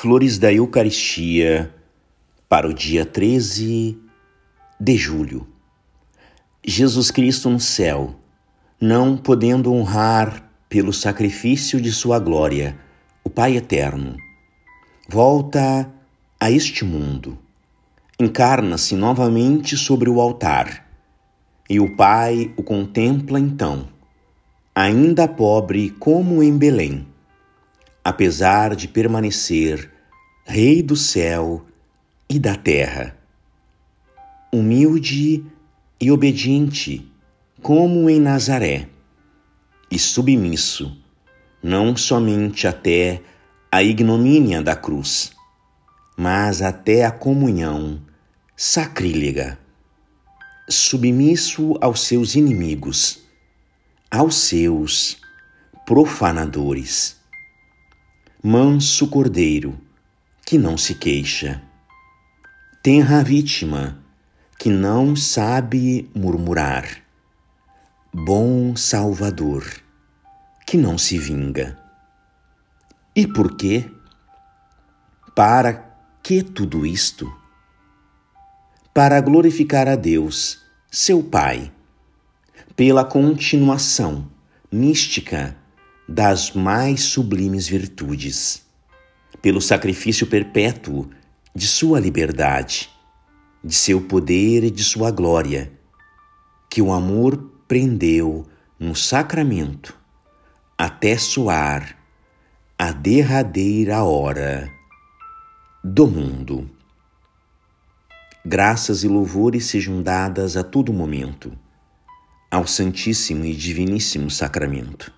Flores da Eucaristia para o dia 13 de julho. Jesus Cristo no céu, não podendo honrar pelo sacrifício de sua glória o Pai eterno, volta a este mundo, encarna-se novamente sobre o altar, e o Pai o contempla então, ainda pobre como em Belém apesar de permanecer Rei do céu e da terra. Humilde e obediente, como em Nazaré, e submisso, não somente até a ignomínia da cruz, mas até a comunhão sacrílega. Submisso aos seus inimigos, aos seus profanadores manso cordeiro, que não se queixa. Tenra vítima, que não sabe murmurar. Bom Salvador, que não se vinga. E por quê? Para que tudo isto? Para glorificar a Deus, seu Pai, pela continuação mística das mais sublimes virtudes, pelo sacrifício perpétuo de sua liberdade, de seu poder e de sua glória, que o amor prendeu no sacramento até soar a derradeira hora do mundo. Graças e louvores sejam dadas a todo momento ao Santíssimo e Diviníssimo Sacramento.